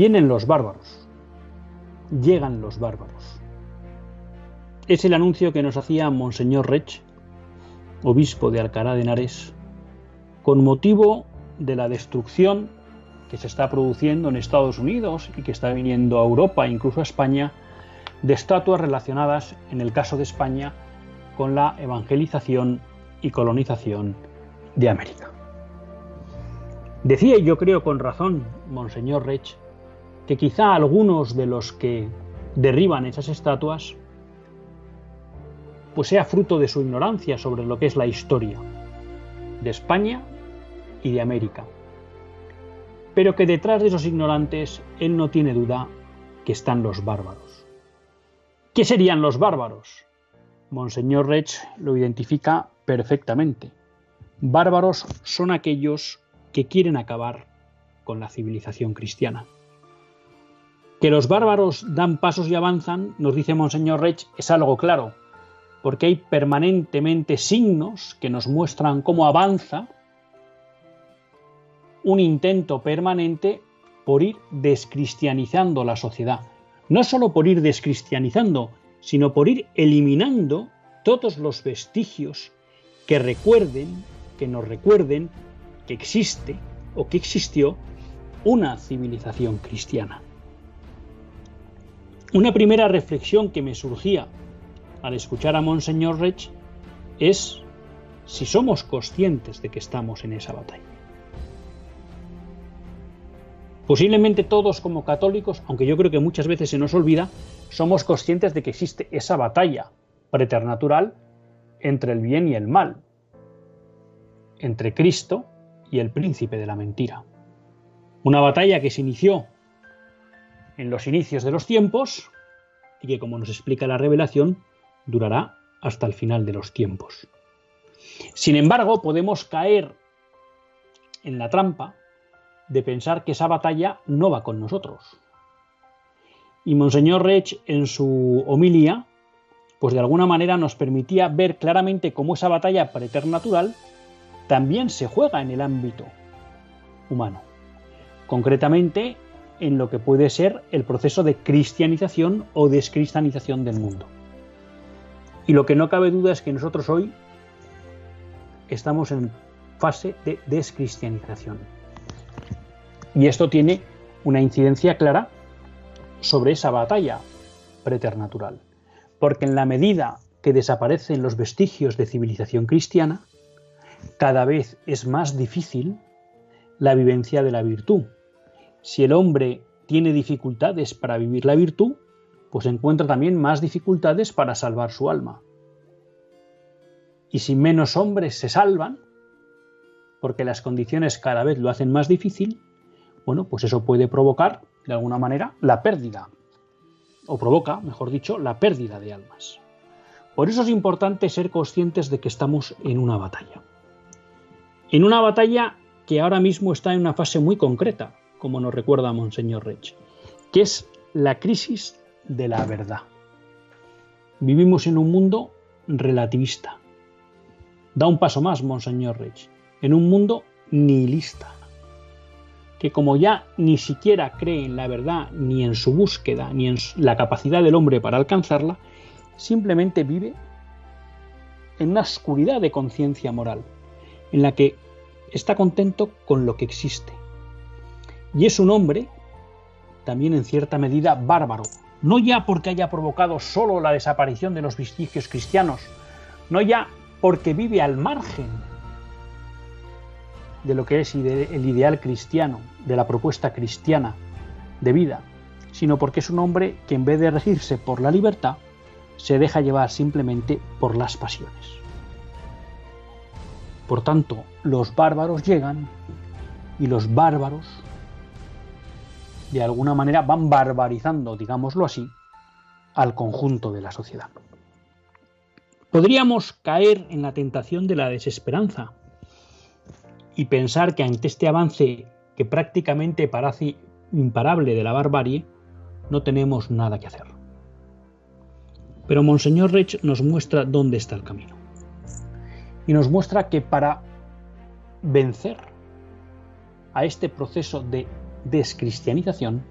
Vienen los bárbaros. Llegan los bárbaros. Es el anuncio que nos hacía Monseñor Rech, obispo de Alcalá de Henares, con motivo de la destrucción que se está produciendo en Estados Unidos y que está viniendo a Europa, incluso a España, de estatuas relacionadas, en el caso de España, con la evangelización y colonización de América. Decía, y yo creo con razón, Monseñor Rech, que quizá algunos de los que derriban esas estatuas pues sea fruto de su ignorancia sobre lo que es la historia de España y de América. Pero que detrás de esos ignorantes él no tiene duda que están los bárbaros. ¿Qué serían los bárbaros? Monseñor Rech lo identifica perfectamente. Bárbaros son aquellos que quieren acabar con la civilización cristiana. Que los bárbaros dan pasos y avanzan, nos dice Monseñor Rech, es algo claro, porque hay permanentemente signos que nos muestran cómo avanza un intento permanente por ir descristianizando la sociedad. No solo por ir descristianizando, sino por ir eliminando todos los vestigios que recuerden, que nos recuerden que existe o que existió una civilización cristiana. Una primera reflexión que me surgía al escuchar a Monseñor Rech es si somos conscientes de que estamos en esa batalla. Posiblemente todos como católicos, aunque yo creo que muchas veces se nos olvida, somos conscientes de que existe esa batalla preternatural entre el bien y el mal, entre Cristo y el príncipe de la mentira. Una batalla que se inició en los inicios de los tiempos y que, como nos explica la revelación, durará hasta el final de los tiempos. Sin embargo, podemos caer en la trampa de pensar que esa batalla no va con nosotros. Y Monseñor Rech, en su homilía, pues de alguna manera nos permitía ver claramente cómo esa batalla preternatural también se juega en el ámbito humano. Concretamente, en lo que puede ser el proceso de cristianización o descristianización del mundo. Y lo que no cabe duda es que nosotros hoy estamos en fase de descristianización. Y esto tiene una incidencia clara sobre esa batalla preternatural. Porque en la medida que desaparecen los vestigios de civilización cristiana, cada vez es más difícil la vivencia de la virtud, si el hombre tiene dificultades para vivir la virtud, pues encuentra también más dificultades para salvar su alma. Y si menos hombres se salvan, porque las condiciones cada vez lo hacen más difícil, bueno, pues eso puede provocar, de alguna manera, la pérdida, o provoca, mejor dicho, la pérdida de almas. Por eso es importante ser conscientes de que estamos en una batalla. En una batalla que ahora mismo está en una fase muy concreta, como nos recuerda Monseñor Rech, que es la crisis de la verdad. Vivimos en un mundo relativista. Da un paso más, Monseñor Rech, en un mundo nihilista, que como ya ni siquiera cree en la verdad, ni en su búsqueda, ni en la capacidad del hombre para alcanzarla, simplemente vive en una oscuridad de conciencia moral, en la que está contento con lo que existe, y es un hombre también en cierta medida bárbaro, no ya porque haya provocado solo la desaparición de los vestigios cristianos, no ya porque vive al margen de lo que es el ideal cristiano, de la propuesta cristiana de vida, sino porque es un hombre que en vez de regirse por la libertad, se deja llevar simplemente por las pasiones. Por tanto, los bárbaros llegan y los bárbaros de alguna manera van barbarizando, digámoslo así, al conjunto de la sociedad. Podríamos caer en la tentación de la desesperanza y pensar que ante este avance que prácticamente parece imparable de la barbarie, no tenemos nada que hacer. Pero Monseñor Rech nos muestra dónde está el camino. Y nos muestra que para vencer a este proceso de descristianización,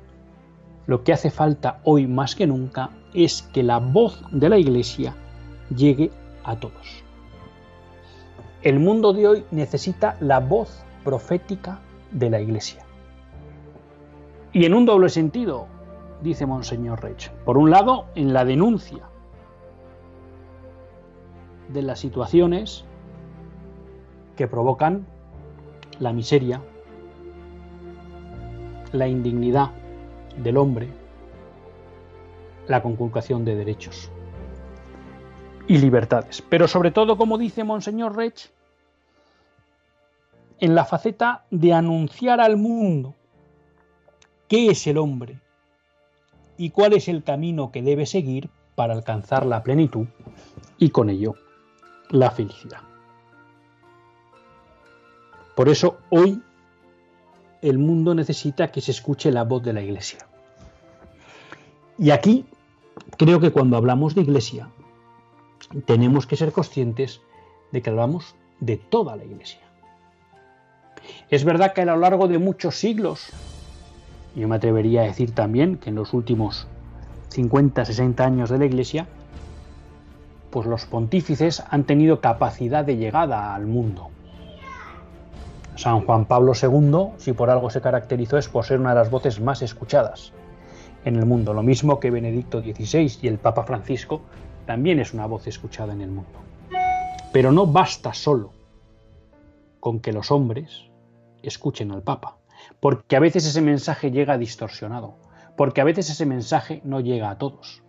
lo que hace falta hoy más que nunca es que la voz de la Iglesia llegue a todos. El mundo de hoy necesita la voz profética de la Iglesia. Y en un doble sentido, dice Monseñor Rech. Por un lado, en la denuncia de las situaciones que provocan la miseria, la indignidad del hombre, la conculcación de derechos y libertades. Pero sobre todo, como dice Monseñor Rech, en la faceta de anunciar al mundo qué es el hombre y cuál es el camino que debe seguir para alcanzar la plenitud y con ello la felicidad. Por eso hoy el mundo necesita que se escuche la voz de la Iglesia. Y aquí creo que cuando hablamos de Iglesia tenemos que ser conscientes de que hablamos de toda la Iglesia. Es verdad que a lo largo de muchos siglos, yo me atrevería a decir también que en los últimos 50, 60 años de la Iglesia, pues los pontífices han tenido capacidad de llegada al mundo. San Juan Pablo II, si por algo se caracterizó, es por ser una de las voces más escuchadas en el mundo. Lo mismo que Benedicto XVI y el Papa Francisco, también es una voz escuchada en el mundo. Pero no basta solo con que los hombres escuchen al Papa, porque a veces ese mensaje llega distorsionado, porque a veces ese mensaje no llega a todos.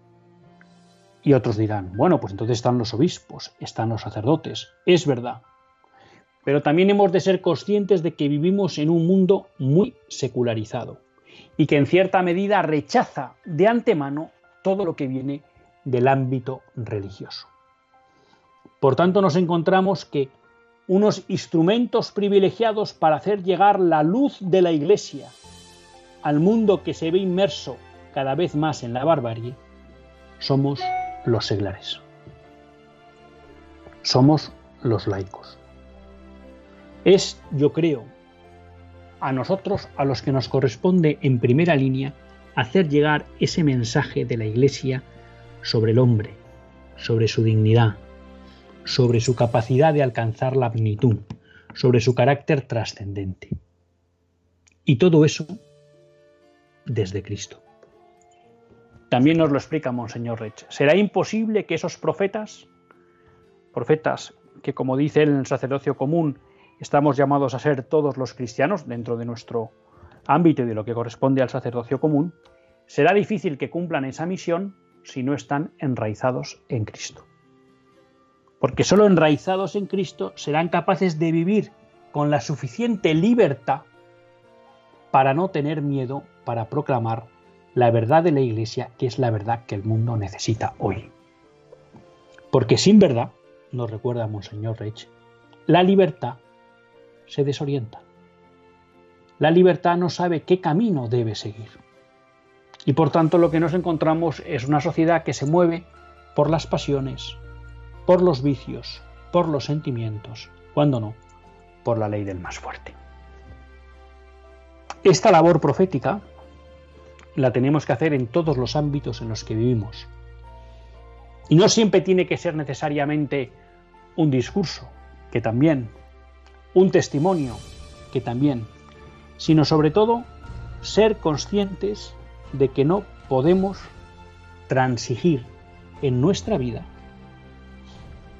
Y otros dirán, bueno, pues entonces están los obispos, están los sacerdotes, es verdad, pero también hemos de ser conscientes de que vivimos en un mundo muy secularizado y que en cierta medida rechaza de antemano todo lo que viene del ámbito religioso. Por tanto, nos encontramos que unos instrumentos privilegiados para hacer llegar la luz de la Iglesia al mundo que se ve inmerso cada vez más en la barbarie, somos los seglares. Somos los laicos. Es, yo creo, a nosotros a los que nos corresponde en primera línea hacer llegar ese mensaje de la Iglesia sobre el hombre, sobre su dignidad, sobre su capacidad de alcanzar la plenitud, sobre su carácter trascendente. Y todo eso desde Cristo. También nos lo explica Monseñor Rech. ¿Será imposible que esos profetas, profetas que como dice el sacerdocio común, estamos llamados a ser todos los cristianos dentro de nuestro ámbito y de lo que corresponde al sacerdocio común, será difícil que cumplan esa misión si no están enraizados en Cristo. Porque solo enraizados en Cristo serán capaces de vivir con la suficiente libertad para no tener miedo para proclamar la verdad de la Iglesia, que es la verdad que el mundo necesita hoy. Porque sin verdad, nos recuerda Monseñor Reich, la libertad se desorienta. La libertad no sabe qué camino debe seguir. Y por tanto lo que nos encontramos es una sociedad que se mueve por las pasiones, por los vicios, por los sentimientos, cuando no, por la ley del más fuerte. Esta labor profética la tenemos que hacer en todos los ámbitos en los que vivimos. Y no siempre tiene que ser necesariamente un discurso, que también, un testimonio, que también, sino sobre todo ser conscientes de que no podemos transigir en nuestra vida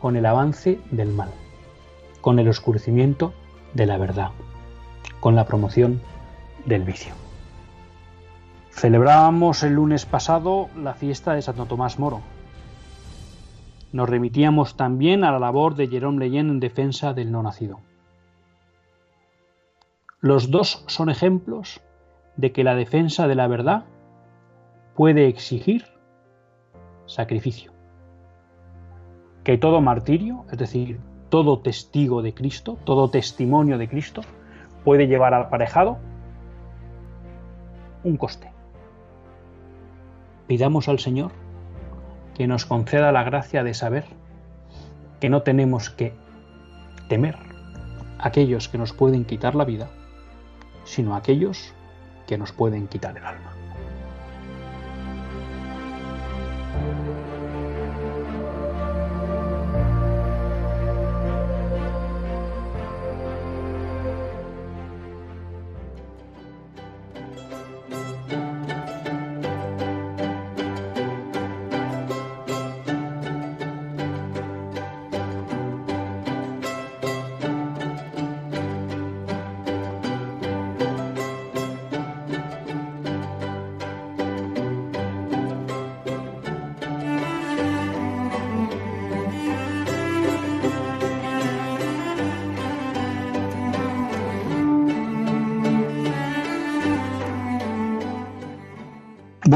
con el avance del mal, con el oscurecimiento de la verdad, con la promoción del vicio. Celebrábamos el lunes pasado la fiesta de Santo Tomás Moro. Nos remitíamos también a la labor de Jerome Leyen en defensa del no nacido. Los dos son ejemplos de que la defensa de la verdad puede exigir sacrificio. Que todo martirio, es decir, todo testigo de Cristo, todo testimonio de Cristo, puede llevar aparejado un coste. Pidamos al Señor que nos conceda la gracia de saber que no tenemos que temer aquellos que nos pueden quitar la vida, sino aquellos que nos pueden quitar el alma.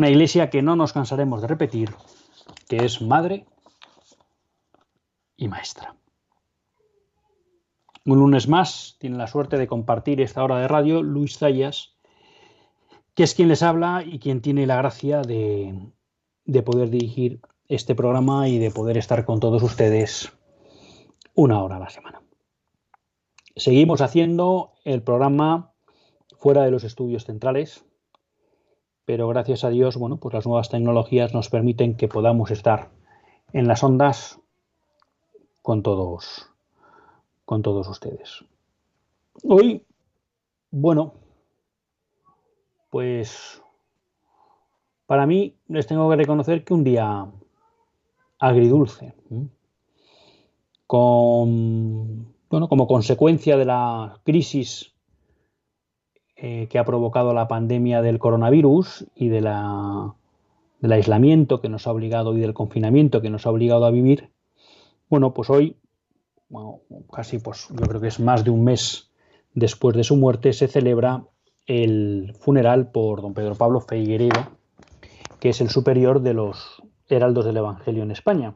Una iglesia que no nos cansaremos de repetir, que es madre y maestra. Un lunes más tiene la suerte de compartir esta hora de radio Luis Zayas, que es quien les habla y quien tiene la gracia de, de poder dirigir este programa y de poder estar con todos ustedes una hora a la semana. Seguimos haciendo el programa fuera de los estudios centrales, pero gracias a Dios, bueno, pues las nuevas tecnologías nos permiten que podamos estar en las ondas con todos, con todos ustedes. Hoy, bueno, pues para mí les tengo que reconocer que un día agridulce, con, bueno, como consecuencia de la crisis eh, que ha provocado la pandemia del coronavirus y de la, del aislamiento que nos ha obligado y del confinamiento que nos ha obligado a vivir, bueno, pues hoy, casi pues yo creo que es más de un mes después de su muerte, se celebra el funeral por don Pedro Pablo Figueredo, que es el superior de los heraldos del Evangelio en España.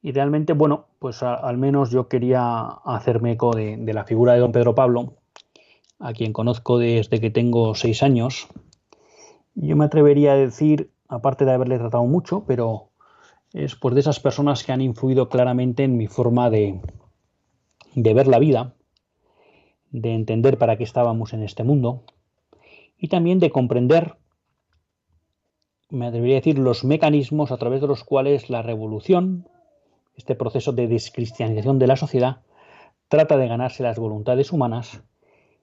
Y realmente, bueno, pues al menos yo quería hacerme eco de, de la figura de don Pedro Pablo, a quien conozco desde que tengo seis años. Yo me atrevería a decir, aparte de haberle tratado mucho, pero es pues de esas personas que han influido claramente en mi forma de, de ver la vida, de entender para qué estábamos en este mundo y también de comprender, me atrevería a decir, los mecanismos a través de los cuales la revolución, este proceso de descristianización de la sociedad, trata de ganarse las voluntades humanas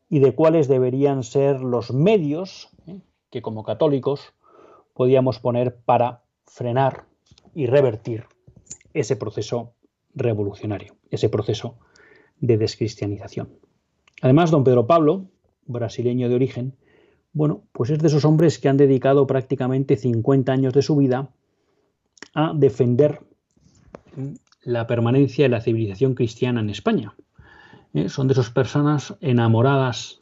y de cuáles deberían ser los medios ¿eh? que como católicos podíamos poner para frenar y revertir ese proceso revolucionario, ese proceso de descristianización. Además, don Pedro Pablo, brasileño de origen, bueno, pues es de esos hombres que han dedicado prácticamente 50 años de su vida a defender ¿eh? la permanencia de la civilización cristiana en España. ¿Eh? son de esas personas enamoradas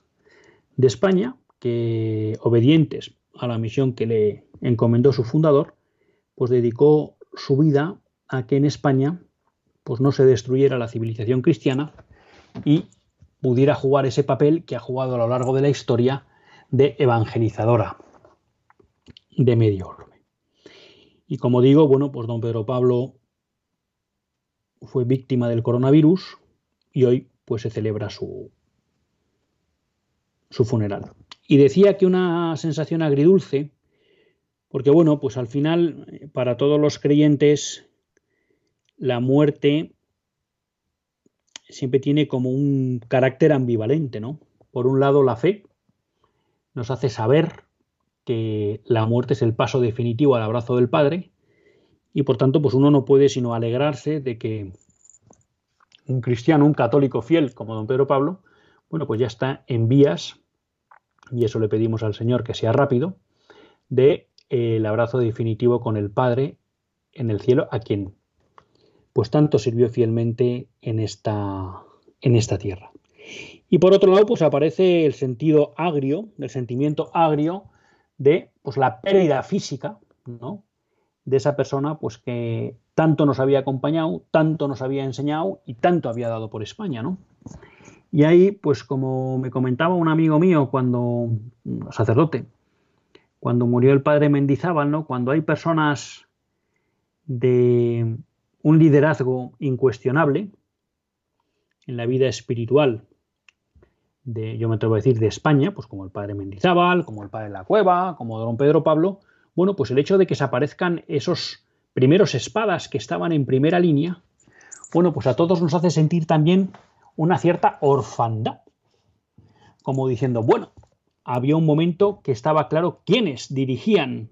de España, que obedientes a la misión que le encomendó su fundador, pues dedicó su vida a que en España pues no se destruyera la civilización cristiana y pudiera jugar ese papel que ha jugado a lo largo de la historia de evangelizadora de medio orbe. Y como digo, bueno, pues don Pedro Pablo fue víctima del coronavirus y hoy pues se celebra su, su funeral. Y decía que una sensación agridulce, porque bueno, pues al final para todos los creyentes la muerte siempre tiene como un carácter ambivalente, ¿no? Por un lado la fe nos hace saber que la muerte es el paso definitivo al abrazo del Padre y por tanto pues uno no puede sino alegrarse de que un cristiano, un católico fiel como don Pedro Pablo, bueno pues ya está en vías y eso le pedimos al Señor que sea rápido de eh, el abrazo definitivo con el Padre en el cielo a quien pues tanto sirvió fielmente en esta en esta tierra. Y por otro lado, pues aparece el sentido agrio, el sentimiento agrio de pues, la pérdida física ¿no? de esa persona pues, que tanto nos había acompañado, tanto nos había enseñado y tanto había dado por España. ¿no? Y ahí, pues como me comentaba un amigo mío cuando, sacerdote, cuando murió el padre Mendizábal, ¿no? cuando hay personas de un liderazgo incuestionable en la vida espiritual yo me atrevo a decir, de España, pues como el padre Mendizábal, como el padre La Cueva, como don Pedro Pablo, bueno, pues el hecho de que se aparezcan esos primeros espadas que estaban en primera línea, bueno, pues a todos nos hace sentir también una cierta orfandad, como diciendo, bueno, había un momento que estaba claro quiénes dirigían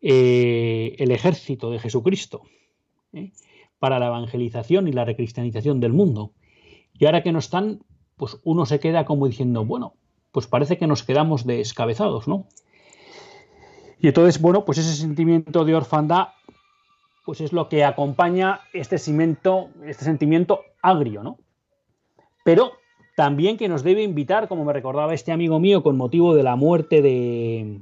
eh, el ejército de Jesucristo ¿eh? para la evangelización y la recristianización del mundo. Y ahora que no están, pues uno se queda como diciendo, bueno, pues parece que nos quedamos descabezados, ¿no? Y entonces, bueno, pues ese sentimiento de orfandad, pues es lo que acompaña este sentimiento, este sentimiento agrio, ¿no? Pero también que nos debe invitar, como me recordaba este amigo mío, con motivo de la muerte de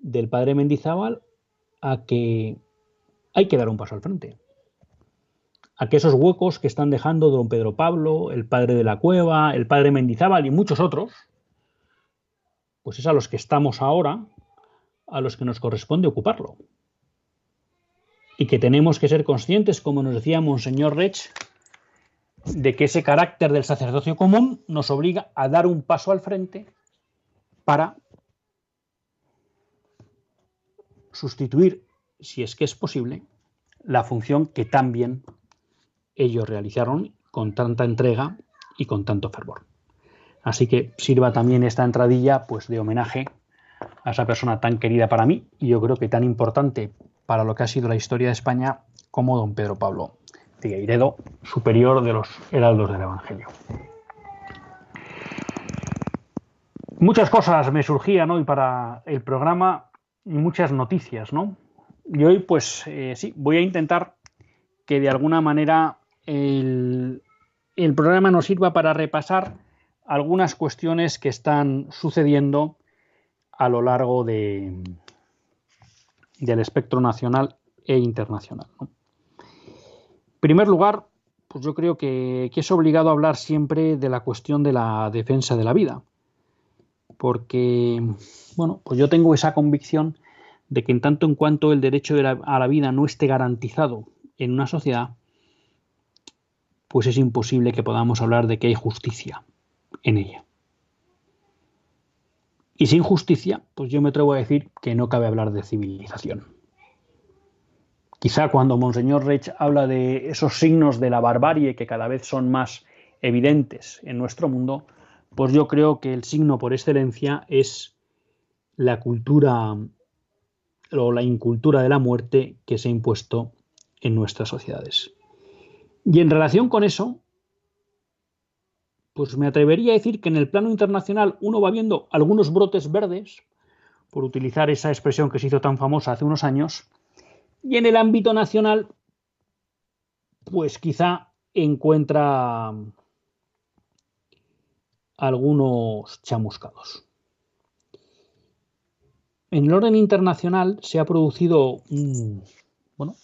del padre Mendizábal, a que hay que dar un paso al frente a que esos huecos que están dejando don Pedro Pablo, el padre de la cueva, el padre Mendizábal y muchos otros, pues es a los que estamos ahora, a los que nos corresponde ocuparlo. Y que tenemos que ser conscientes, como nos decía Monseñor Rech, de que ese carácter del sacerdocio común nos obliga a dar un paso al frente para sustituir, si es que es posible, la función que también ellos realizaron con tanta entrega y con tanto fervor. Así que sirva también esta entradilla pues de homenaje a esa persona tan querida para mí y yo creo que tan importante para lo que ha sido la historia de España como don Pedro Pablo Figueiredo, superior de los heraldos del Evangelio. Muchas cosas me surgían hoy para el programa y muchas noticias, ¿no? Y hoy, pues eh, sí, voy a intentar que de alguna manera el, programa nos sirva para repasar algunas cuestiones que están sucediendo a lo largo de, del espectro nacional e internacional. En primer lugar, pues yo creo que, que, es obligado hablar siempre de la cuestión de la defensa de la vida, porque, bueno, pues yo tengo esa convicción de que en tanto en cuanto el derecho a la vida no esté garantizado en una sociedad, pues es imposible que podamos hablar de que hay justicia en ella. Y sin justicia, pues yo me atrevo a decir que no cabe hablar de civilización. Quizá cuando Monseñor Rech habla de esos signos de la barbarie que cada vez son más evidentes en nuestro mundo, pues yo creo que el signo por excelencia es la cultura o la incultura de la muerte que se ha impuesto en nuestras sociedades. Y en relación con eso, pues me atrevería a decir que en el plano internacional uno va viendo algunos brotes verdes, por utilizar esa expresión que se hizo tan famosa hace unos años, y en el ámbito nacional, pues quizá encuentra algunos chamuscados. En el orden internacional se ha producido bueno,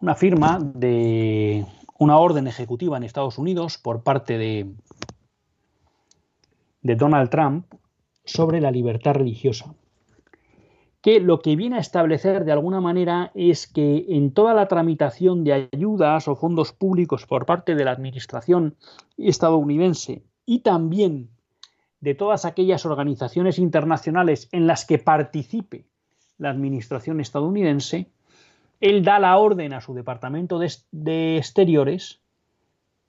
una firma de una orden ejecutiva en Estados Unidos por parte de, de Donald Trump sobre la libertad religiosa, que lo que viene a establecer de alguna manera es que en toda la tramitación de ayudas o fondos públicos por parte de la Administración estadounidense y también de todas aquellas organizaciones internacionales en las que participe la Administración estadounidense, él da la orden a su Departamento de, Exteriores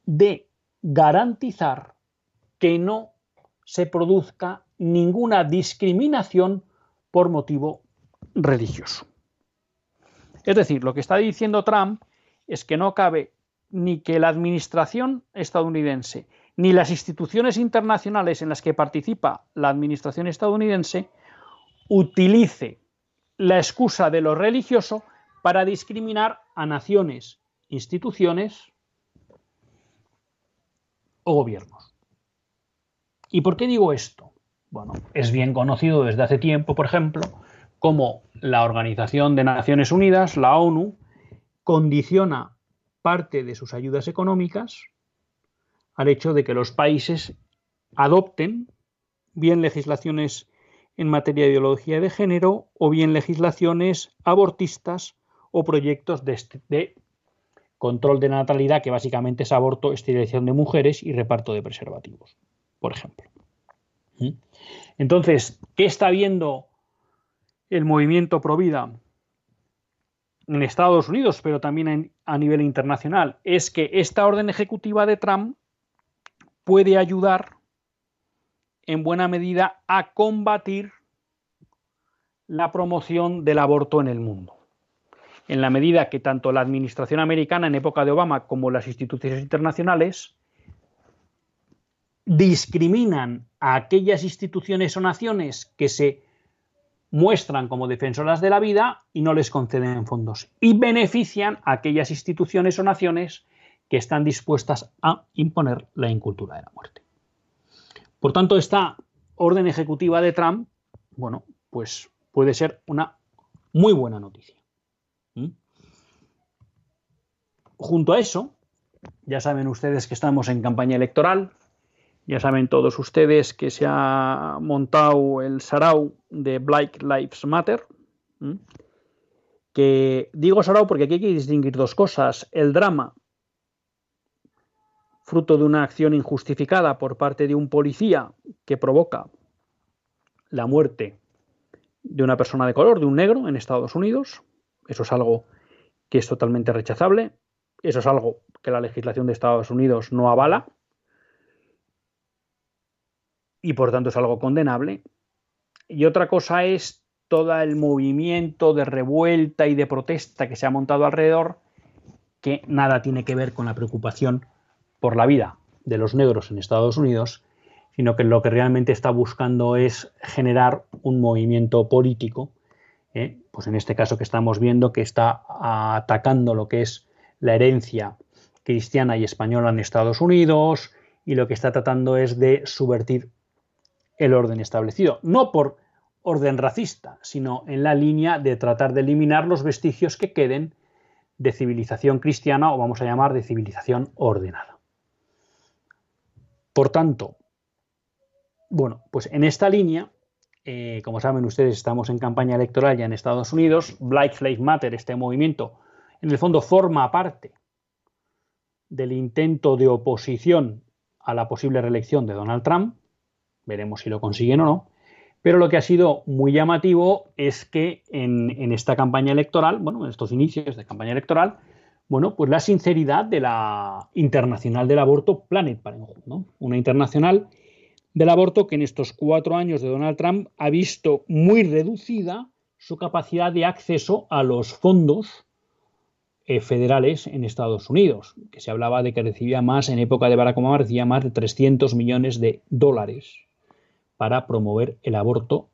de garantizar que no se produzca ninguna discriminación por motivo religioso. Es decir, lo que está diciendo Trump es que no cabe ni que la administración estadounidense ni las instituciones internacionales en las que participa la administración estadounidense utilice la excusa de lo religioso para discriminar a naciones, instituciones o gobiernos. ¿Y por qué digo esto? Bueno, es bien conocido desde hace tiempo, por ejemplo, cómo la Organización de Naciones Unidas, la ONU, condiciona parte de sus ayudas económicas al hecho de que los países adopten bien legislaciones en materia de ideología de género o bien legislaciones abortistas o proyectos de, este, control de natalidad, que básicamente es aborto, esterilización de mujeres y reparto de preservativos, por ejemplo. ¿Mm? Entonces, ¿qué está viendo el movimiento Provida en Estados Unidos, pero también a nivel internacional, es que esta orden ejecutiva de Trump puede ayudar en buena medida a combatir la promoción del aborto en el mundo. En la medida que tanto la administración americana en época de Obama como las instituciones internacionales discriminan a aquellas instituciones o naciones que se muestran como defensoras de la vida y no les conceden fondos. Y benefician a aquellas instituciones o naciones que están dispuestas a imponer la incultura de la muerte. Por tanto, esta orden ejecutiva de Trump, bueno, pues puede ser una muy buena noticia. ¿Mm? Junto a eso, ya saben ustedes que estamos en campaña electoral, ya saben todos ustedes que se ha montado el sarau de Black Lives Matter. Que digo sarau porque aquí hay que distinguir dos cosas. El drama, fruto de una acción injustificada por parte de un policía que provoca la muerte de una persona de color, de un negro en Estados Unidos. Eso es algo que es totalmente rechazable. Eso es algo que la legislación de Estados Unidos no avala y por tanto es algo condenable. Y otra cosa es todo el movimiento de revuelta y de protesta que se ha montado alrededor, que nada tiene que ver con la preocupación por la vida de los negros en Estados Unidos, sino que lo que realmente está buscando es generar un movimiento político, ¿eh? pues en este caso que estamos viendo que está atacando lo que es la herencia cristiana y española en Estados Unidos y lo que está tratando es de subvertir el orden establecido, no por orden racista, sino en la línea de tratar de eliminar los vestigios que queden de civilización cristiana o vamos a llamar de civilización ordenada. Por tanto, bueno, pues en esta línea, eh, como saben ustedes, estamos en campaña electoral ya en Estados Unidos, Black Lives Matter, este movimiento, en el fondo forma parte del intento de oposición a la posible reelección de Donald Trump, veremos si lo consiguen o no. Pero lo que ha sido muy llamativo es que en, esta campaña electoral, bueno, en estos inicios de campaña electoral, bueno, pues la sinceridad de la internacional del aborto Planet Parenthood, ¿no? Una internacional del aborto que en estos cuatro años de Donald Trump ha visto muy reducida su capacidad de acceso a los fondos eh, federales en Estados Unidos, que se hablaba de que recibía más, en época de Barack Obama recibía más de 300 millones de dólares para promover el aborto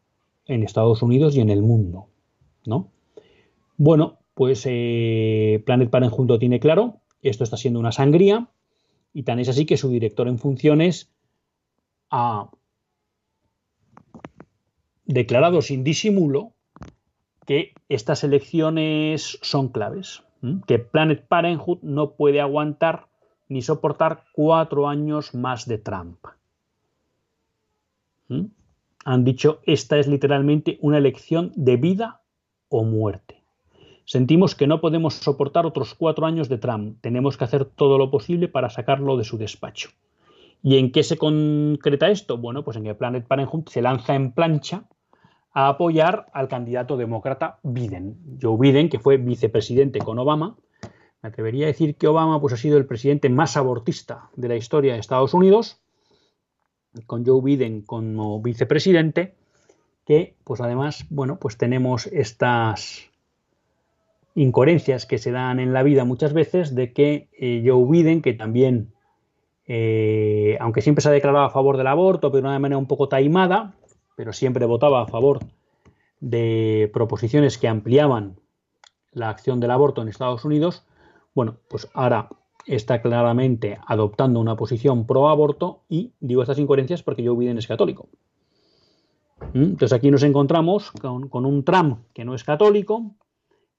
en Estados Unidos y en el mundo. ¿no? Bueno, pues eh, Planet Parenthood tiene claro, esto está siendo una sangría, y tan es así que su director en funciones ha declarado sin disimulo que estas elecciones son claves, que Planet Parenthood no puede aguantar ni soportar cuatro años más de Trump. Han dicho esta es literalmente una elección de vida o muerte. Sentimos que no podemos soportar otros cuatro años de Trump. Tenemos que hacer todo lo posible para sacarlo de su despacho. ¿Y en qué se concreta esto? Bueno, pues en que Planet Parenthood se lanza en plancha a apoyar al candidato demócrata Biden. Joe Biden, que fue vicepresidente con Obama. Me atrevería a decir que Obama pues, ha sido el presidente más abortista de la historia de Estados Unidos, con Joe Biden como vicepresidente, que pues además, bueno, pues tenemos estas incoherencias que se dan en la vida muchas veces de que eh, Joe Biden, que también, eh, aunque siempre se ha declarado a favor del aborto, pero de una manera un poco taimada, pero siempre votaba a favor de proposiciones que ampliaban la acción del aborto en Estados Unidos, bueno, pues ahora está claramente adoptando una posición pro aborto y digo estas incoherencias porque Joe Biden es católico. ¿Mm? Entonces aquí nos encontramos con, un Trump que no es católico,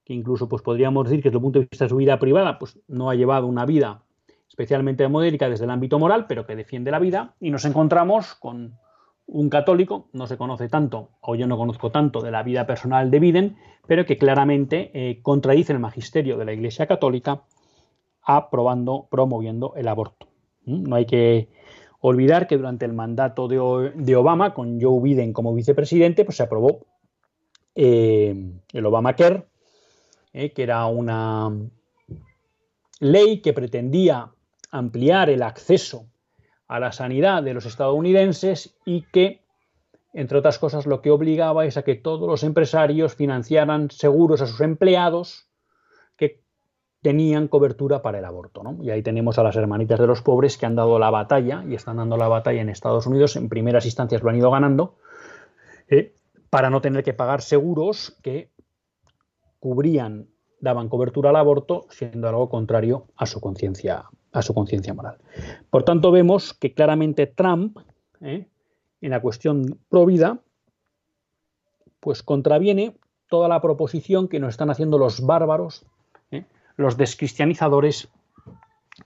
que incluso pues podríamos decir que desde el punto de vista de su vida privada pues no ha llevado una vida especialmente modérica desde el ámbito moral, pero que defiende la vida, y nos encontramos con un católico, no se conoce tanto, o yo no conozco tanto de la vida personal de Biden, pero que claramente eh, contradice el magisterio de la Iglesia Católica aprobando, promoviendo el aborto. No hay que olvidar que durante el mandato de, Obama, con Joe Biden como vicepresidente, pues se aprobó eh, el Obamacare, eh, que era una ley que pretendía ampliar el acceso a la sanidad de los estadounidenses y que, entre otras cosas, lo que obligaba es a que todos los empresarios financiaran seguros a sus empleados tenían cobertura para el aborto. Y ahí tenemos a las hermanitas de los pobres que han dado la batalla y están dando la batalla en Estados Unidos. En primeras instancias lo han ido ganando eh, para no tener que pagar seguros que cubrían, daban cobertura al aborto, siendo algo contrario a su conciencia a su conciencia moral. Por tanto, vemos que claramente Trump, ¿eh? en la cuestión pro vida, pues contraviene toda la proposición que nos están haciendo los bárbaros. Los descristianizadores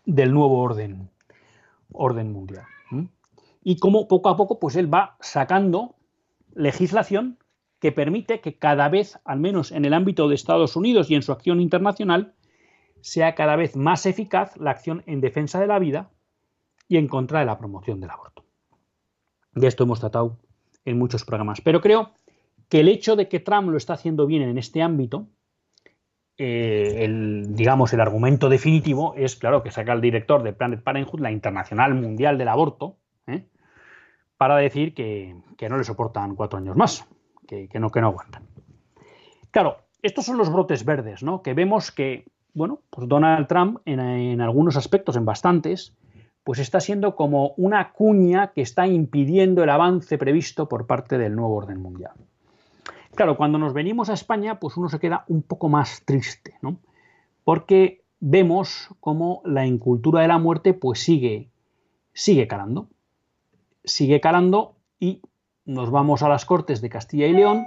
del nuevo orden, orden mundial. Y como poco a poco, pues él va sacando legislación que permite que cada vez, al menos en el ámbito de Estados Unidos y en su acción internacional, sea cada vez más eficaz la acción en defensa de la vida y en contra de la promoción del aborto. De esto hemos tratado en muchos programas. Pero creo que el hecho de que Trump lo está haciendo bien en este ámbito, eh, el, digamos, el argumento definitivo es, claro, que saca el director de Planet Parenthood, la Internacional Mundial del Aborto, ¿eh? para decir que, no le soportan cuatro años más, que, no, que no aguantan. Claro, estos son los brotes verdes, ¿no? Que vemos que bueno, pues Donald Trump en, algunos aspectos, en bastantes, pues está siendo como una cuña que está impidiendo el avance previsto por parte del nuevo orden mundial. Claro, cuando nos venimos a España, pues uno se queda un poco más triste, ¿no? Porque vemos cómo la incultura de la muerte pues sigue, sigue calando. Sigue calando y nos vamos a las Cortes de Castilla y León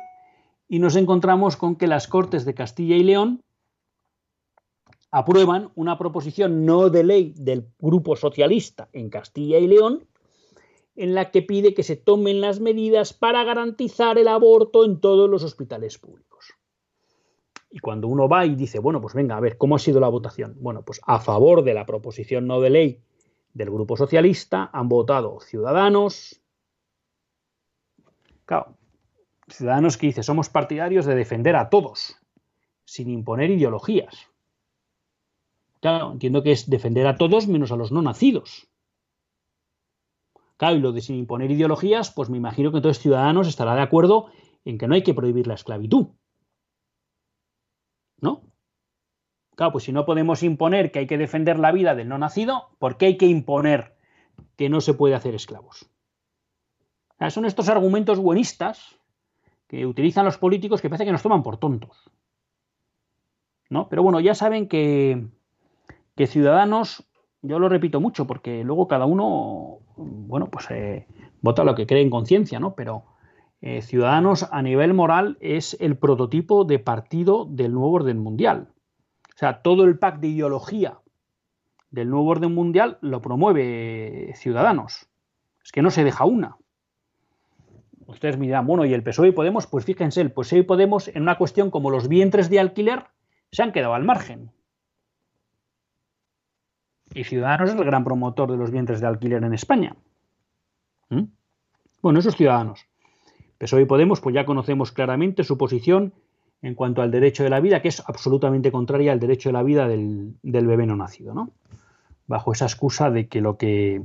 y nos encontramos con que las Cortes de Castilla y León aprueban una proposición no de ley del Grupo Socialista en Castilla y León, en la que pide que se tomen las medidas para garantizar el aborto en todos los hospitales públicos. Y cuando uno va y dice, bueno, pues venga, a ver, ¿cómo ha sido la votación? Bueno, pues a favor de la proposición no de ley del Grupo Socialista han votado Ciudadanos. Claro, Ciudadanos que dice, somos partidarios de defender a todos, sin imponer ideologías. Claro, entiendo que es defender a todos menos a los no nacidos. Y lo de sin imponer ideologías, pues me imagino que entonces Ciudadanos estará de acuerdo en que no hay que prohibir la esclavitud. ¿No? Claro, pues si no podemos imponer que hay que defender la vida del no nacido, ¿por qué hay que imponer que no se puede hacer esclavos? son estos argumentos buenistas que utilizan los políticos que parece que nos toman por tontos. ¿No? Pero bueno, ya saben que, que Ciudadanos, yo lo repito mucho, porque luego cada uno, bueno, pues eh, vota lo que cree en conciencia, ¿no? Pero eh, Ciudadanos a nivel moral es el prototipo de partido del nuevo orden mundial. O sea, todo el pack de ideología del nuevo orden mundial lo promueve Ciudadanos. Es que no se deja una. Ustedes me dirán, bueno, ¿y el PSOE y Podemos? Pues fíjense, el PSOE y Podemos en una cuestión como los vientres de alquiler se han quedado al margen. Y Ciudadanos es el gran promotor de los vientres de alquiler en España. ¿Mm? Bueno, esos ciudadanos. PSOE y Podemos, pues ya conocemos claramente su posición en cuanto al derecho de la vida, que es absolutamente contraria al derecho de la vida del, del bebé no nacido, ¿no? Bajo esa excusa de que lo que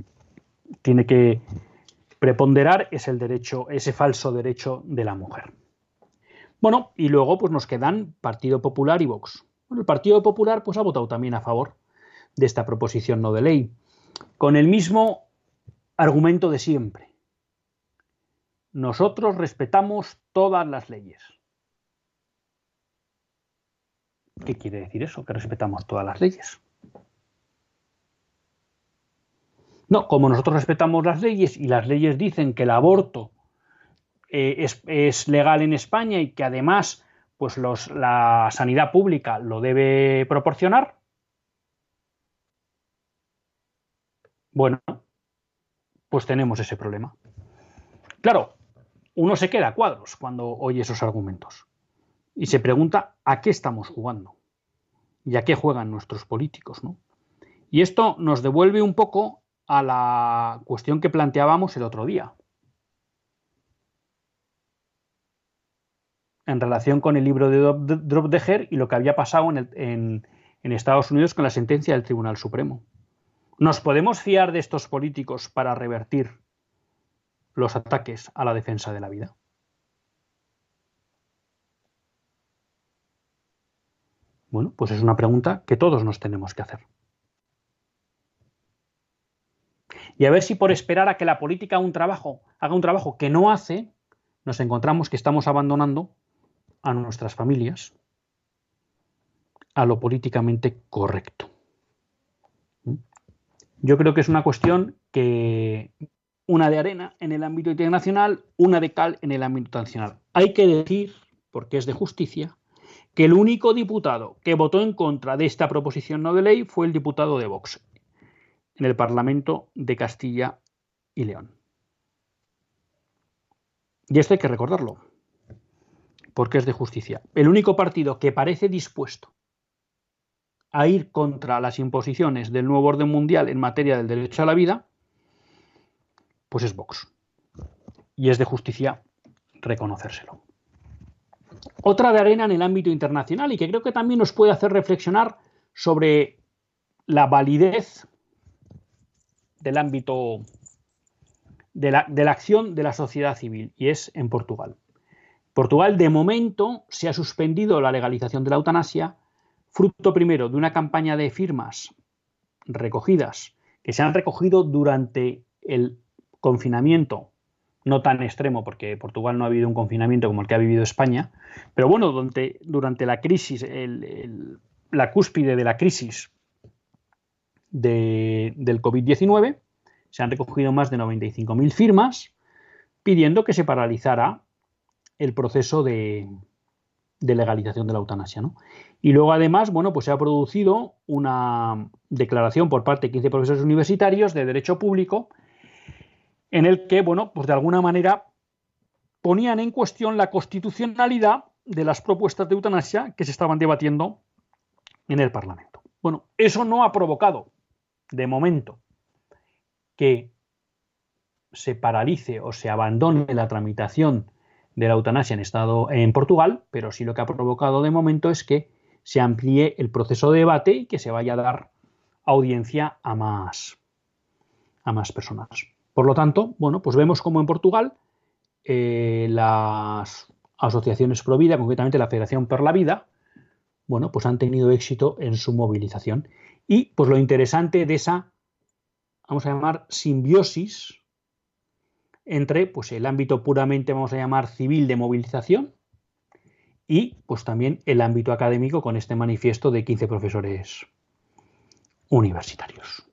tiene que preponderar es el derecho, ese falso derecho de la mujer. Bueno, y luego pues nos quedan Partido Popular y Vox. Bueno, el Partido Popular pues ha votado también a favor de esta proposición no de ley, con el mismo argumento de siempre. Nosotros respetamos todas las leyes. ¿Qué quiere decir eso? Que respetamos todas las leyes. No, como nosotros respetamos las leyes y las leyes dicen que el aborto eh, es, legal en España y que además pues la sanidad pública lo debe proporcionar, bueno, pues tenemos ese problema. Claro, uno se queda a cuadros cuando oye esos argumentos y se pregunta a qué estamos jugando y a qué juegan nuestros políticos, ¿no? Y esto nos devuelve un poco a la cuestión que planteábamos el otro día. En relación con el libro de Drop Deger y lo que había pasado en, en Estados Unidos con la sentencia del Tribunal Supremo. ¿Nos podemos fiar de estos políticos para revertir los ataques a la defensa de la vida? Bueno, pues es una pregunta que todos nos tenemos que hacer. y a ver si por esperar a que la política haga un trabajo, haga un trabajo que no hace, nos encontramos que estamos abandonando a nuestras familias a lo políticamente correcto. Yo creo que es una cuestión que una de arena en el ámbito internacional, una de cal en el ámbito nacional. Hay que decir, porque es de justicia, que el único diputado que votó en contra de esta proposición no de ley fue el diputado de Vox, en el Parlamento de Castilla y León. Y esto hay que recordarlo, porque es de justicia. El único partido que parece dispuesto a ir contra las imposiciones del nuevo orden mundial en materia del derecho a la vida, pues es Vox. Y es de justicia reconocérselo. Otra de arena en el ámbito internacional y que creo que también nos puede hacer reflexionar sobre la validez del ámbito de la, de la acción de la sociedad civil y es en Portugal. Portugal, de momento, se ha suspendido la legalización de la eutanasia, fruto primero de una campaña de firmas recogidas, que se han recogido durante el confinamiento, no tan extremo, porque Portugal no ha habido un confinamiento como el que ha vivido España, pero bueno, durante, la crisis, la cúspide de la crisis del COVID-19. Se han recogido más de 95.000 firmas pidiendo que se paralizara el proceso de, legalización de la eutanasia. Y luego, además, bueno, pues se ha producido una declaración por parte de 15 profesores universitarios de Derecho Público en el que, bueno, pues de alguna manera ponían en cuestión la constitucionalidad de las propuestas de eutanasia que se estaban debatiendo en el Parlamento. Bueno, eso no ha provocado de momento que se paralice o se abandone la tramitación de la eutanasia en estado en Portugal, pero sí lo que ha provocado de momento es que se amplíe el proceso de debate y que se vaya a dar audiencia a más a más personas. Por lo tanto, bueno, pues vemos como en Portugal eh, las asociaciones pro vida, concretamente la Federación per la Vida, bueno, pues han tenido éxito en su movilización y pues lo interesante de esa, vamos a llamar, simbiosis entre pues, el ámbito puramente, vamos a llamar, civil de movilización y pues también el ámbito académico con este manifiesto de 15 profesores universitarios.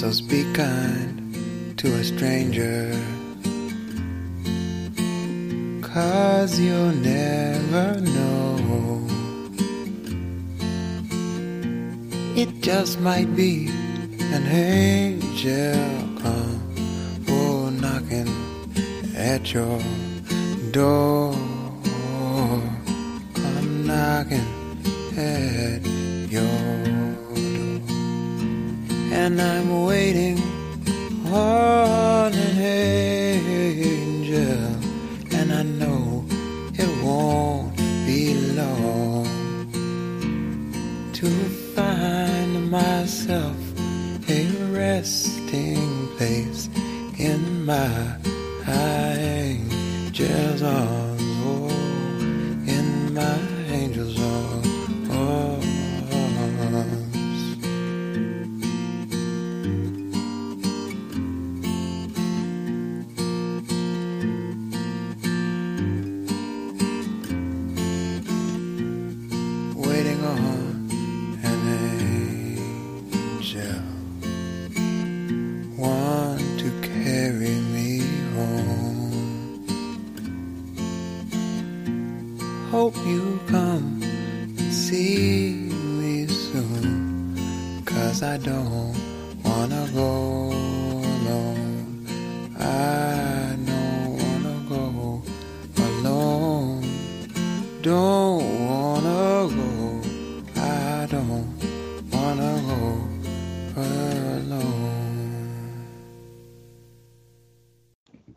So speak kind to a stranger. Cause you'll never know. It just might be an angel come oh, knocking at your door.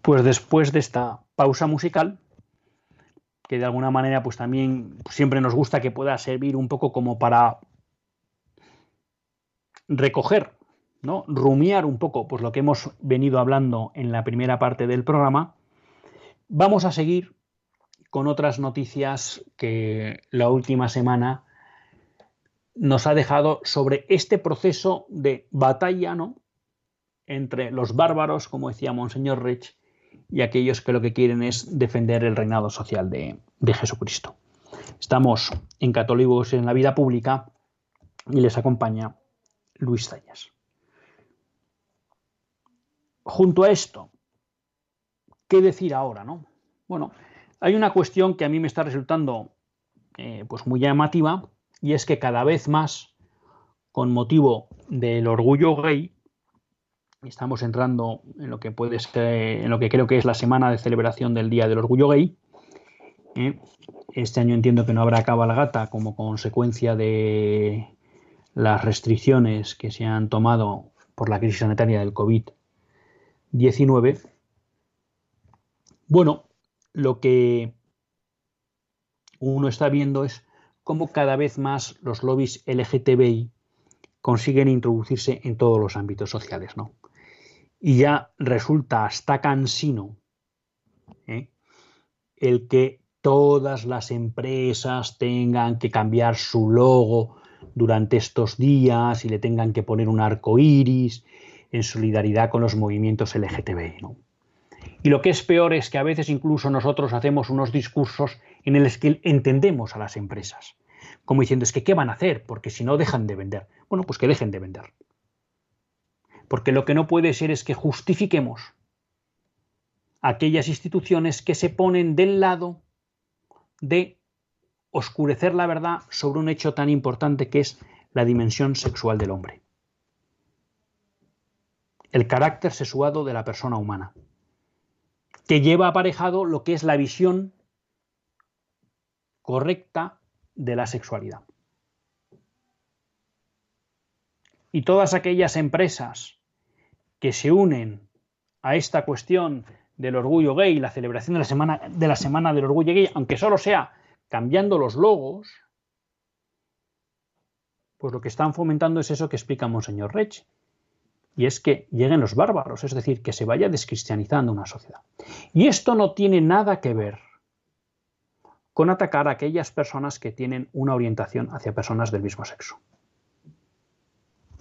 Pues después de esta pausa musical, que de alguna manera pues también siempre nos gusta que pueda servir un poco como para recoger, ¿no? rumiar un poco pues lo que hemos venido hablando en la primera parte del programa, vamos a seguir con otras noticias que la última semana nos ha dejado sobre este proceso de batalla ¿no? entre los bárbaros, como decía Monseñor Rich, y aquellos que lo que quieren es defender el reinado social de, de Jesucristo. Estamos en Católicos en la vida pública y les acompaña Luis Zayas. Junto a esto, ¿qué decir ahora? No? Bueno, hay una cuestión que a mí me está resultando eh, pues muy llamativa y es que cada vez más, con motivo del orgullo gay, estamos entrando en lo que creo que es la semana de celebración del Día del Orgullo Gay. ¿eh? Este año entiendo que no habrá cabalgata como consecuencia de las restricciones que se han tomado por la crisis sanitaria del COVID-19. Bueno, lo que uno está viendo es cómo cada vez más los lobbies LGTBI consiguen introducirse en todos los ámbitos sociales, ¿no? Y ya resulta hasta cansino ¿eh? el que todas las empresas tengan que cambiar su logo durante estos días y le tengan que poner un arco iris en solidaridad con los movimientos LGTB. Y lo que es peor es que a veces incluso nosotros hacemos unos discursos en los que entendemos a las empresas, como diciendo, es que ¿qué van a hacer? Porque si no dejan de vender. Bueno, pues que dejen de vender. Porque lo que no puede ser es que justifiquemos aquellas instituciones que se ponen del lado de oscurecer la verdad sobre un hecho tan importante que es la dimensión sexual del hombre. El carácter sexuado de la persona humana, que lleva aparejado lo que es la visión correcta de la sexualidad. Y todas aquellas empresas que se unen a esta cuestión del orgullo gay, la celebración de la semana, de la semana del orgullo gay, aunque solo sea cambiando los logos, pues lo que están fomentando es eso que explica Monseñor Rech, y es que lleguen los bárbaros, es decir, que se vaya descristianizando una sociedad. Y esto no tiene nada que ver con atacar a aquellas personas que tienen una orientación hacia personas del mismo sexo.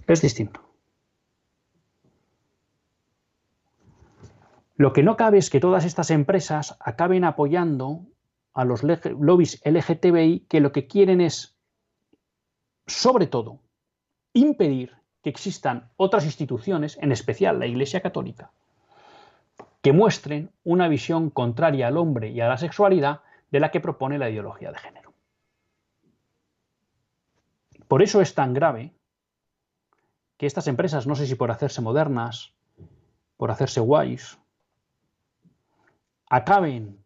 Es distinto. Lo que no cabe es que todas estas empresas acaben apoyando a los lobbies LGTBI que lo que quieren es, sobre todo, impedir que existan otras instituciones, en especial la Iglesia Católica, que muestren una visión contraria al hombre y a la sexualidad de la que propone la ideología de género. Por eso es tan grave que estas empresas, no sé si por hacerse modernas, por hacerse guays, acaben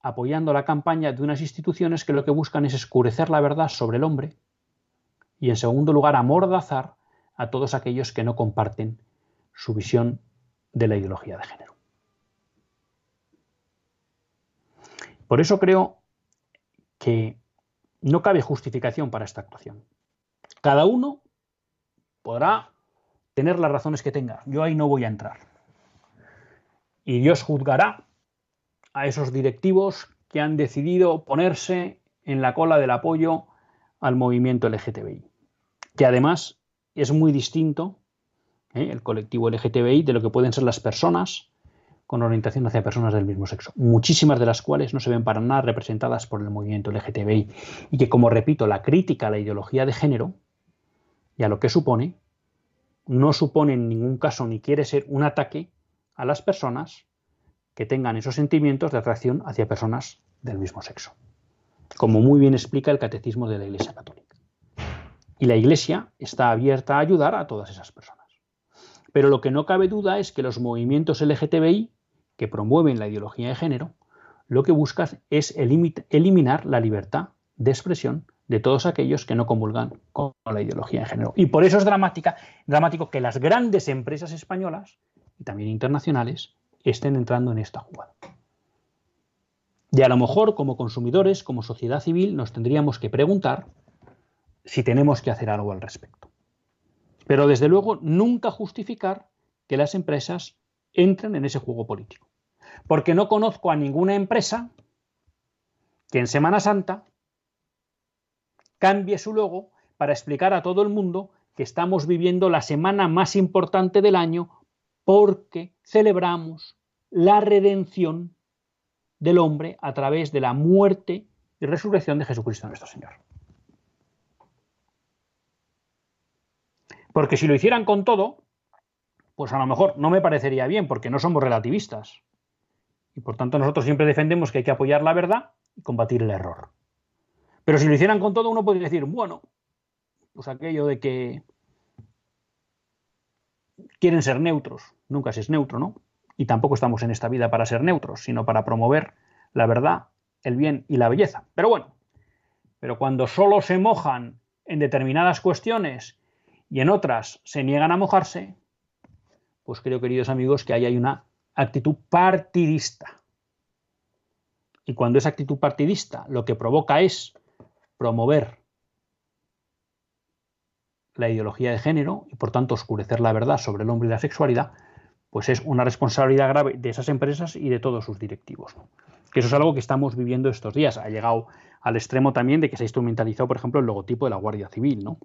apoyando la campaña de unas instituciones que lo que buscan es escurecer la verdad sobre el hombre y, en segundo lugar, amordazar a todos aquellos que no comparten su visión de la ideología de género. Por eso creo que no cabe justificación para esta actuación. Cada uno podrá tener las razones que tenga. Yo ahí no voy a entrar. Y Dios juzgará a esos directivos que han decidido ponerse en la cola del apoyo al movimiento LGTBI, que además es muy distinto ¿eh? el colectivo LGTBI de lo que pueden ser las personas con orientación hacia personas del mismo sexo, muchísimas de las cuales no se ven para nada representadas por el movimiento LGTBI y que, como repito, la crítica a la ideología de género y a lo que supone, no supone en ningún caso ni quiere ser un ataque a las personas que tengan esos sentimientos de atracción hacia personas del mismo sexo, como muy bien explica el Catecismo de la Iglesia Católica. Y la Iglesia está abierta a ayudar a todas esas personas. Pero lo que no cabe duda es que los movimientos LGTBI, que promueven la ideología de género, lo que buscan es eliminar la libertad de expresión de todos aquellos que no comulgan con la ideología de género. Y por eso es dramática, dramático que las grandes empresas españolas y también internacionales estén entrando en esta jugada. Y a lo mejor como consumidores, como sociedad civil, nos tendríamos que preguntar si tenemos que hacer algo al respecto. Pero desde luego nunca justificar que las empresas entren en ese juego político. Porque no conozco a ninguna empresa que en Semana Santa cambie su logo para explicar a todo el mundo que estamos viviendo la semana más importante del año porque celebramos la redención del hombre a través de la muerte y resurrección de Jesucristo nuestro Señor. Porque si lo hicieran con todo, pues a lo mejor no me parecería bien, porque no somos relativistas. Y por tanto nosotros siempre defendemos que hay que apoyar la verdad y combatir el error. Pero si lo hicieran con todo, uno podría decir, bueno, pues aquello de que quieren ser neutros, nunca se es neutro, ¿no? Y tampoco estamos en esta vida para ser neutros, sino para promover la verdad, el bien y la belleza. Pero bueno, pero cuando solo se mojan en determinadas cuestiones y en otras se niegan a mojarse, pues creo, queridos amigos, que ahí hay una actitud partidista. Y cuando esa actitud partidista lo que provoca es promover la ideología de género y por tanto oscurecer la verdad sobre el hombre y la sexualidad, pues es una responsabilidad grave de esas empresas y de todos sus directivos. Que eso es algo que estamos viviendo estos días. Ha llegado al extremo también de que se ha instrumentalizado, por ejemplo, el logotipo de la Guardia Civil, ¿no?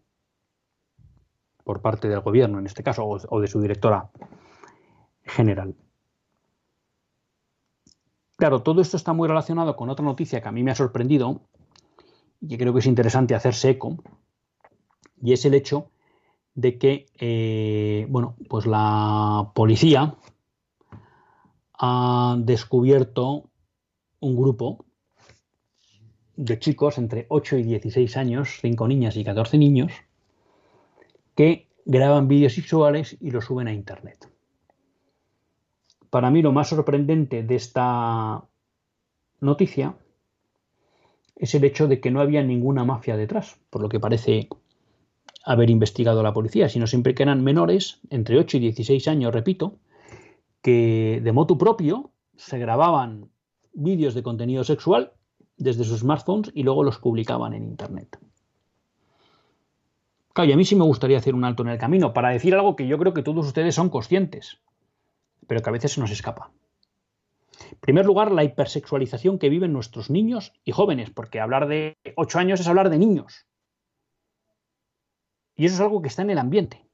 Por parte del gobierno, en este caso, o de su directora general. Claro, todo esto está muy relacionado con otra noticia que a mí me ha sorprendido y que creo que es interesante hacerse eco, y es el hecho de que, eh, bueno, pues la policía ha descubierto un grupo de chicos entre 8 y 16 años, 5 niñas y 14 niños, que graban vídeos sexuales y los suben a Internet. Para mí lo más sorprendente de esta noticia es el hecho de que no había ninguna mafia detrás, por lo que parece haber investigado la policía, sino siempre que eran menores, entre 8 y 16 años, repito, que de motu propio se grababan vídeos de contenido sexual desde sus smartphones y luego los publicaban en Internet. Claro, y a mí sí me gustaría hacer un alto en el camino para decir algo que yo creo que todos ustedes son conscientes, pero que a veces se nos escapa. En primer lugar, la hipersexualización que viven nuestros niños y jóvenes, porque hablar de 8 años es hablar de niños. Y eso es algo que está en el ambiente.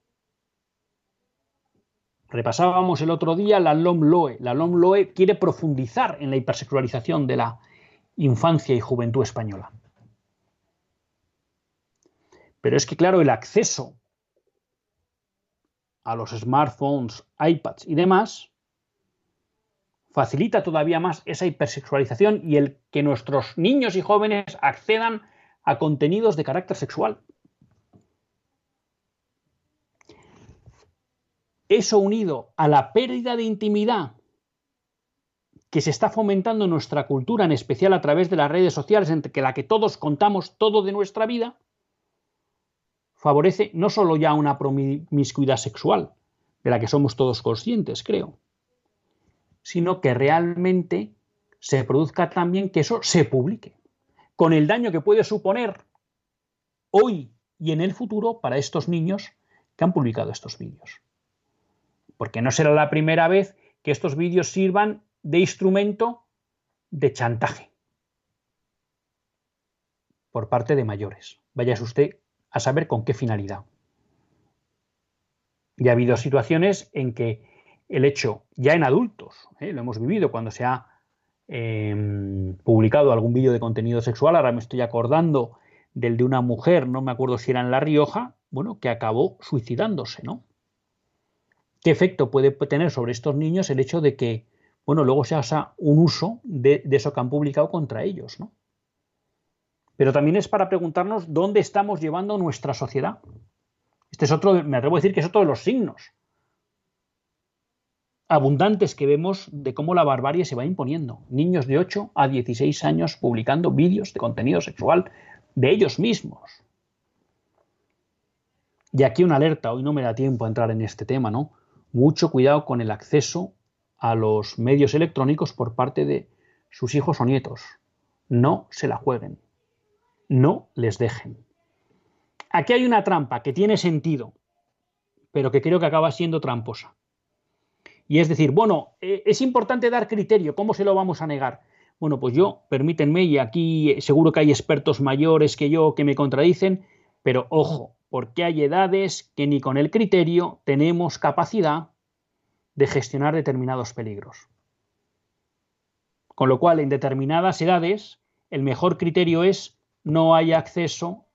Repasábamos el otro día la LOM-LOE. La LOM-LOE quiere profundizar en la hipersexualización de la infancia y juventud española. Pero es que, claro, el acceso a los smartphones, iPads y demás facilita todavía más esa hipersexualización y el que nuestros niños y jóvenes accedan a contenidos de carácter sexual. Eso unido a la pérdida de intimidad que se está fomentando en nuestra cultura, en especial a través de las redes sociales, en la que todos contamos todo de nuestra vida, favorece no solo ya una promiscuidad sexual, de la que somos todos conscientes, creo, sino que realmente se produzca también que eso se publique, con el daño que puede suponer hoy y en el futuro para estos niños que han publicado estos vídeos. Porque no será la primera vez que estos vídeos sirvan de instrumento de chantaje por parte de mayores. Váyase usted a saber con qué finalidad. Y ha habido situaciones en que el hecho, ya en adultos, ¿eh? lo hemos vivido cuando se ha em, publicado algún vídeo de contenido sexual, ahora me estoy acordando del de una mujer, no me acuerdo si era en La Rioja, bueno, que acabó suicidándose, ¿no? ¿Qué efecto puede tener sobre estos niños el hecho de que, bueno, luego se haga un uso de, eso que han publicado contra ellos, ¿no? Pero también es para preguntarnos dónde estamos llevando nuestra sociedad. Este es otro, me atrevo a decir que es otro de los signos abundantes que vemos de cómo la barbarie se va imponiendo. Niños de 8 a 16 años publicando vídeos de contenido sexual de ellos mismos. Y aquí una alerta, hoy no me da tiempo a entrar en este tema, ¿no? Mucho cuidado con el acceso a los medios electrónicos por parte de sus hijos o nietos. No se la jueguen. No les dejen. Aquí hay una trampa que tiene sentido, pero que creo que acaba siendo tramposa. Y es decir, bueno, eh, es importante dar criterio, ¿cómo se lo vamos a negar? Bueno, pues yo, permítanme, y aquí seguro que hay expertos mayores que yo que me contradicen, pero ojo, porque hay edades que ni con el criterio tenemos capacidad de gestionar determinados peligros. Con lo cual, en determinadas edades, el mejor criterio es no hay acceso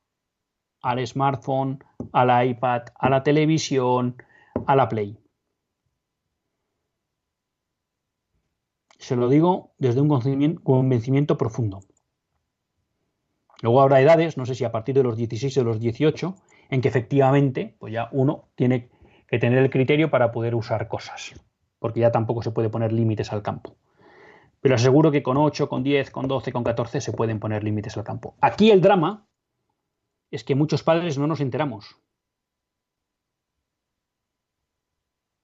al smartphone, al iPad, a la televisión, a la Play. Se lo digo desde un convencimiento profundo. Luego habrá edades, no sé si a partir de los 16 o los 18, en que efectivamente, pues ya uno tiene que tener el criterio para poder usar cosas, porque ya tampoco se puede poner límites al campo. Pero aseguro que con 8, con 10, con 12, con 14 se pueden poner límites al campo. Aquí el drama es que muchos padres no nos enteramos.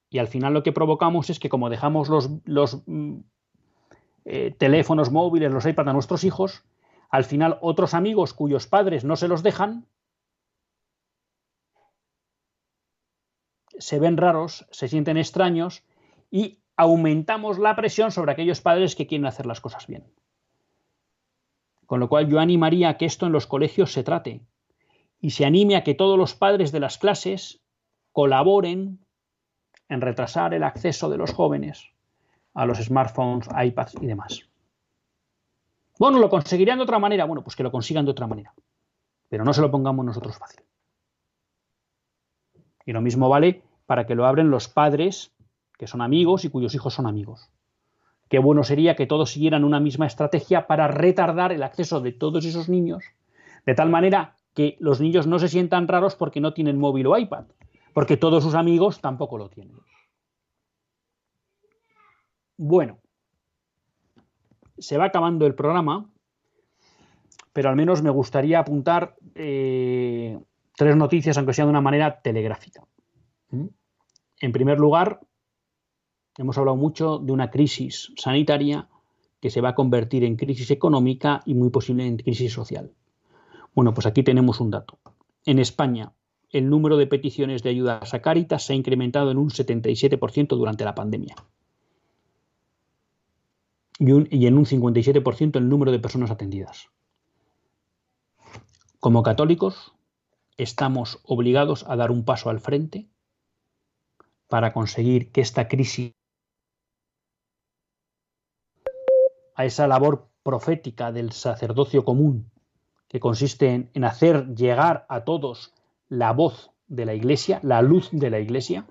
Y al final lo que provocamos es que como dejamos los, los mm, eh, teléfonos móviles, los iPads a nuestros hijos, al final otros amigos cuyos padres no se los dejan, se ven raros, se sienten extraños y aumentamos la presión sobre aquellos padres que quieren hacer las cosas bien. Con lo cual yo animaría a que esto en los colegios se trate y se anime a que todos los padres de las clases colaboren en retrasar el acceso de los jóvenes a los smartphones, iPads y demás. Bueno, ¿lo conseguirían de otra manera? Bueno, pues que lo consigan de otra manera. Pero no se lo pongamos nosotros fácil. Y lo mismo vale para que lo abren los padres que son amigos y cuyos hijos son amigos. Qué bueno sería que todos siguieran una misma estrategia para retardar el acceso de todos esos niños, de tal manera que los niños no se sientan raros porque no tienen móvil o iPad, porque todos sus amigos tampoco lo tienen. Bueno, se va acabando el programa, pero al menos me gustaría apuntar eh, tres noticias, aunque sea de una manera telegráfica. ¿Mm? En primer lugar, hemos hablado mucho de una crisis sanitaria que se va a convertir en crisis económica y muy posible en crisis social. Bueno, pues aquí tenemos un dato. En España, el número de peticiones de ayuda a Caritas se ha incrementado en un 77% durante la pandemia. Y en un 57% el número de personas atendidas. Como católicos, estamos obligados a dar un paso al frente para conseguir que esta crisis a esa labor profética del sacerdocio común que consiste en, hacer llegar a todos la voz de la Iglesia, la luz de la Iglesia,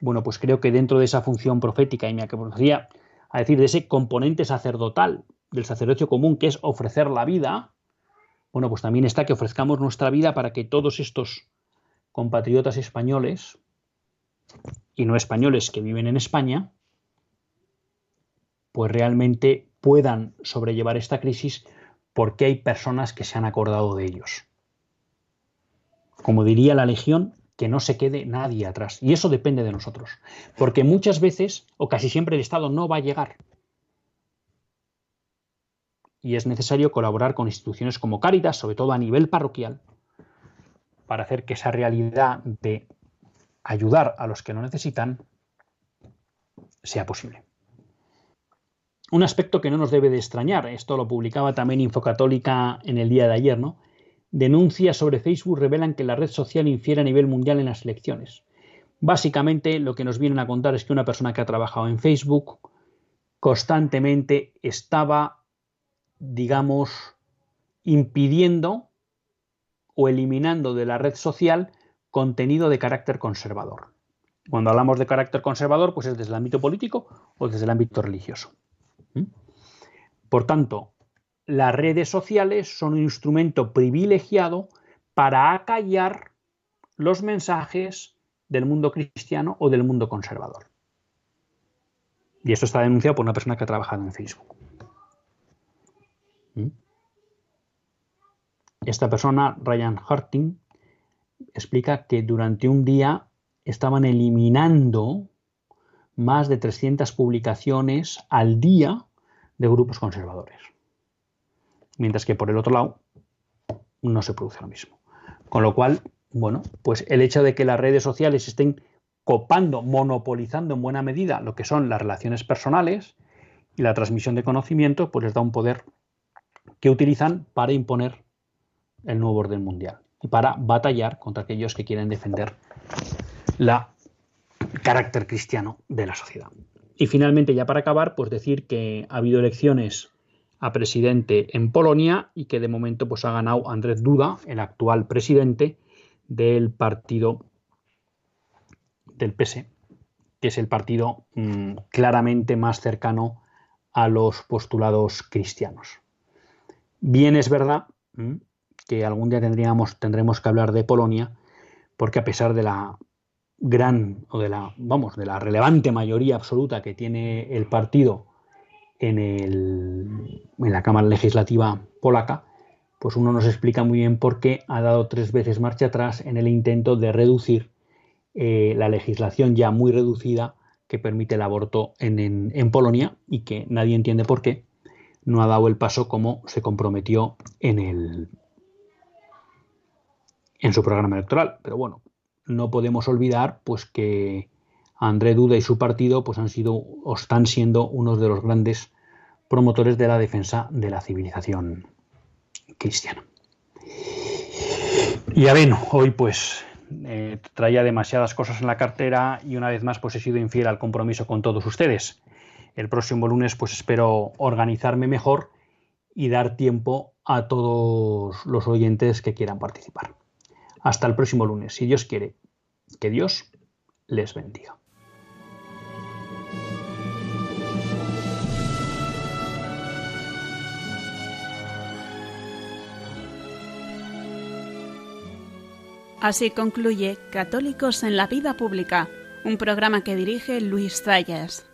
bueno, pues creo que dentro de esa función profética, y me podría a decir de ese componente sacerdotal del sacerdocio común, que es ofrecer la vida, bueno, pues también está que ofrezcamos nuestra vida para que todos estos compatriotas españoles y no españoles que viven en España, pues realmente puedan sobrellevar esta crisis porque hay personas que se han acordado de ellos. Como diría la Legión, que no se quede nadie atrás. Y eso depende de nosotros. Porque muchas veces, o casi siempre, el Estado no va a llegar. Y es necesario colaborar con instituciones como Cáritas, sobre todo a nivel parroquial, para hacer que esa realidad de ayudar a los que lo necesitan sea posible. Un aspecto que no nos debe de extrañar, esto lo publicaba también Infocatólica en el día de ayer, ¿no? Denuncias sobre Facebook revelan que la red social infiere a nivel mundial en las elecciones. Básicamente lo que nos vienen a contar es que una persona que ha trabajado en Facebook constantemente estaba, digamos, impidiendo o eliminando de la red social contenido de carácter conservador. Cuando hablamos de carácter conservador, pues es desde el ámbito político o desde el ámbito religioso. Por tanto, las redes sociales son un instrumento privilegiado para acallar los mensajes del mundo cristiano o del mundo conservador. Y esto está denunciado por una persona que ha trabajado en Facebook. ¿Mm? Esta persona, Ryan Harting, explica que durante un día estaban eliminando más de 300 publicaciones al día de grupos conservadores. Mientras que por el otro lado no se produce lo mismo. Con lo cual, bueno, pues el hecho de que las redes sociales estén copando, monopolizando en buena medida lo que son las relaciones personales y la transmisión de conocimiento, pues les da un poder que utilizan para imponer el nuevo orden mundial y para batallar contra aquellos que quieren defender la carácter cristiano de la sociedad. Y finalmente, ya para acabar, pues decir que ha habido elecciones a presidente en Polonia y que de momento pues ha ganado Andrzej Duda, el actual presidente del partido del PS, que es el partido mm, claramente más cercano a los postulados cristianos. Bien es verdad que algún día tendríamos, tendremos que hablar de Polonia, porque a pesar de la gran o de la vamos de la relevante mayoría absoluta que tiene el partido en, el, en la Cámara Legislativa polaca, pues uno nos explica muy bien por qué ha dado tres veces marcha atrás en el intento de reducir eh, la legislación ya muy reducida que permite el aborto en, en, Polonia y que nadie entiende por qué no ha dado el paso como se comprometió en el en su programa electoral. Pero bueno, no podemos olvidar pues que André Duda y su partido pues han sido o están siendo unos de los grandes promotores de la defensa de la civilización cristiana. Y ya ven, hoy pues eh, traía demasiadas cosas en la cartera y una vez más pues he sido infiel al compromiso con todos ustedes. El próximo lunes pues espero organizarme mejor y dar tiempo a todos los oyentes que quieran participar. Hasta el próximo lunes, si Dios quiere. Que Dios les bendiga. Así concluye Católicos en la Vida Pública, un programa que dirige Luis Zayas.